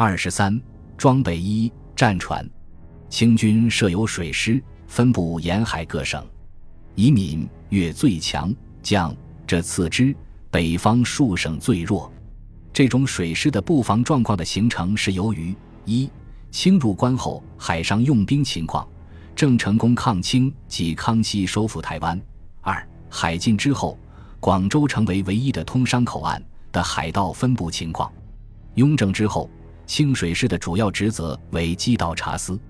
二十三，装备一战船。清军设有水师，分布沿海各省，以闽粤最强，将这次之，北方数省最弱。这种水师的布防状况的形成是由于一清入关后海上用兵情况，郑成功抗清及康熙收复台湾；二海禁之后，广州成为唯一的通商口岸的海盗分布情况；雍正之后，清水师的主要职责为缉盗查私。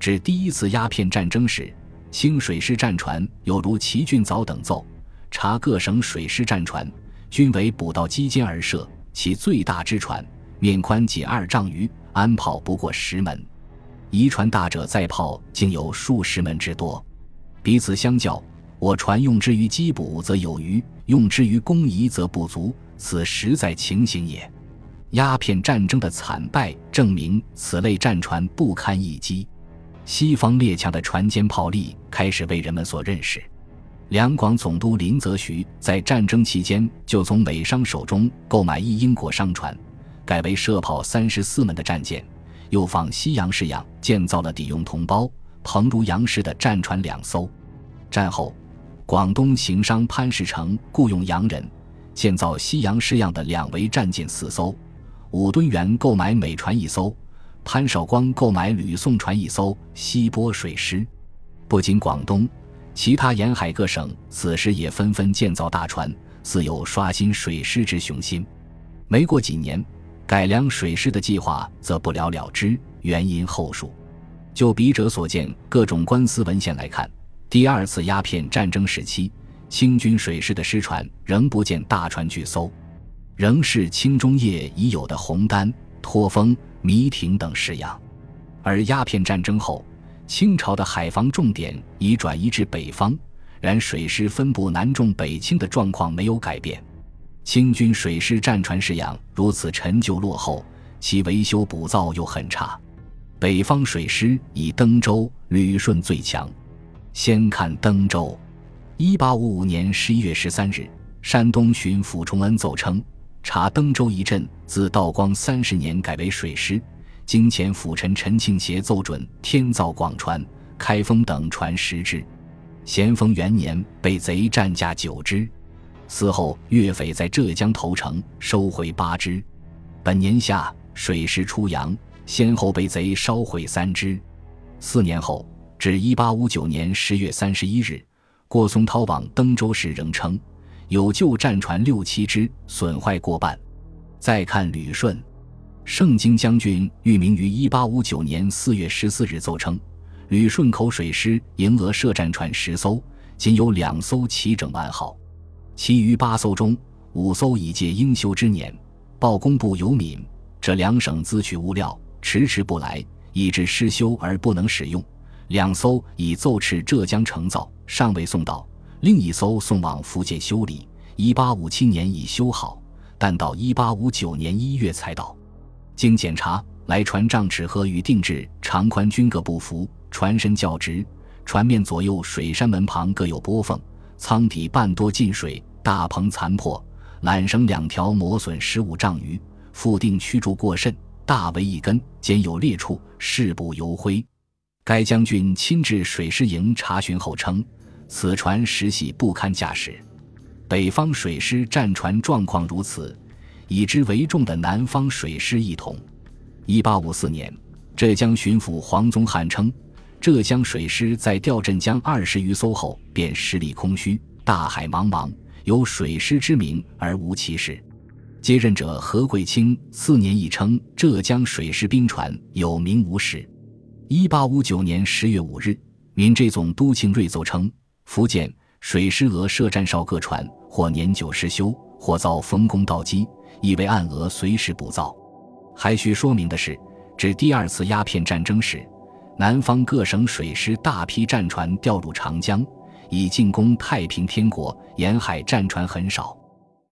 至第一次鸦片战争时，清水师战船有如齐俊藻等奏，查各省水师战船均为捕到机间而设，其最大之船面宽仅二丈余，安炮不过十门，遗船大者载炮竟有数十门之多。彼此相较，我船用之于缉捕则有余，用之于攻夷则不足，此实在情形也。鸦片战争的惨败证明此类战船不堪一击。西方列强的船坚炮利开始被人们所认识。两广总督林则徐在战争期间就从美商手中购买一英国商船，改为射炮三十四门的战舰，又仿西洋式样建造了抵用同胞彭如杨式的战船两艘。战后，广东行商潘世成雇佣洋人建造西洋式样的两桅战舰四艘，武敦元购买美船一艘。潘绍光购买吕宋船一艘，西波水师。不仅广东，其他沿海各省此时也纷纷建造大船，似有刷新水师之雄心。没过几年，改良水师的计划则不了了之，原因后述。就笔者所见各种官司文献来看，第二次鸦片战争时期，清军水师的师船仍不见大船巨艘，仍是清中叶已有的红丹、托风。迷亭等式样，而鸦片战争后，清朝的海防重点已转移至北方，然水师分布南重北轻的状况没有改变。清军水师战船式样如此陈旧落后，其维修补造又很差。北方水师以登州、旅顺最强。先看登州。一八五五年十一月十三日，山东巡抚崇恩奏称。查登州一镇自道光三十年改为水师，经前辅臣陈庆协奏准，天造广船、开封等船十只。咸丰元年被贼占架九只，嗣后粤匪在浙江投诚收回八只。本年夏水师出洋，先后被贼烧毁三只。四年后至一八五九年十月三十一日，郭松涛往登州时仍称。有旧战船六七只，损坏过半。再看旅顺，盛京将军玉明于一八五九年四月十四日奏称，旅顺口水师营俄设战船十艘，仅有两艘齐整完好，其余八艘中五艘已届应修之年。报工部有敏这两省资取物料迟迟不来，以致失修而不能使用。两艘已奏斥浙江成造，尚未送到。另一艘送往福建修理，一八五七年已修好，但到一八五九年一月才到。经检查，来船账尺和与定制长宽均各不符，船身较直，船面左右水山门旁各有波缝，舱底半多进水，大棚残破，缆绳两条磨损十五丈余，附定驱逐过甚，大为一根，兼有裂处，事不由灰。该将军亲至水师营查询后称。此船实系不堪驾驶，北方水师战船状况如此，以之为重的南方水师一同。一八五四年，浙江巡抚黄宗汉称，浙江水师在调镇江二十余艘后，便实力空虚，大海茫茫，有水师之名而无其事。接任者何桂清四年亦称浙江水师兵船有名无实。一八五九年十月五日，闽浙总督庆瑞奏称。福建水师俄设战哨各船，或年久失修，或遭风工倒击，以为暗俄随时补造。还需说明的是，至第二次鸦片战争时，南方各省水师大批战船调入长江，以进攻太平天国，沿海战船很少。